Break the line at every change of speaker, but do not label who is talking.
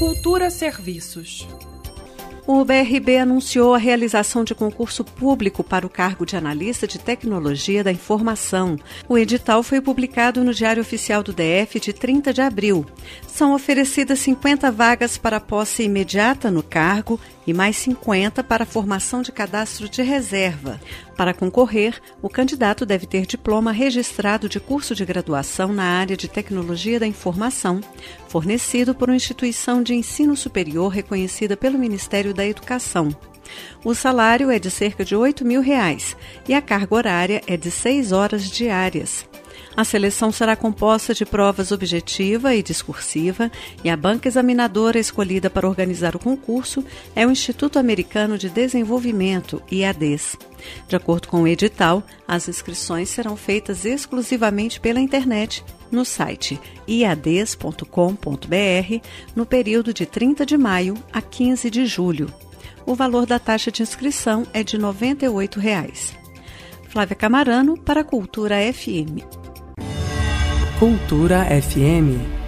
Cultura Serviços.
O BRB anunciou a realização de concurso público para o cargo de analista de tecnologia da informação. O edital foi publicado no Diário Oficial do DF de 30 de abril. São oferecidas 50 vagas para posse imediata no cargo e mais 50 para formação de cadastro de reserva. Para concorrer, o candidato deve ter diploma registrado de curso de graduação na área de tecnologia da informação, fornecido por uma instituição de ensino superior reconhecida pelo Ministério da Educação. O salário é de cerca de 8 mil reais, e a carga horária é de 6 horas diárias. A seleção será composta de provas objetiva e discursiva, e a banca examinadora escolhida para organizar o concurso é o Instituto Americano de Desenvolvimento, IADES. De acordo com o edital, as inscrições serão feitas exclusivamente pela internet no site iades.com.br no período de 30 de maio a 15 de julho. O valor da taxa de inscrição é de 98 reais. Flávia Camarano para a Cultura FM.
Cultura FM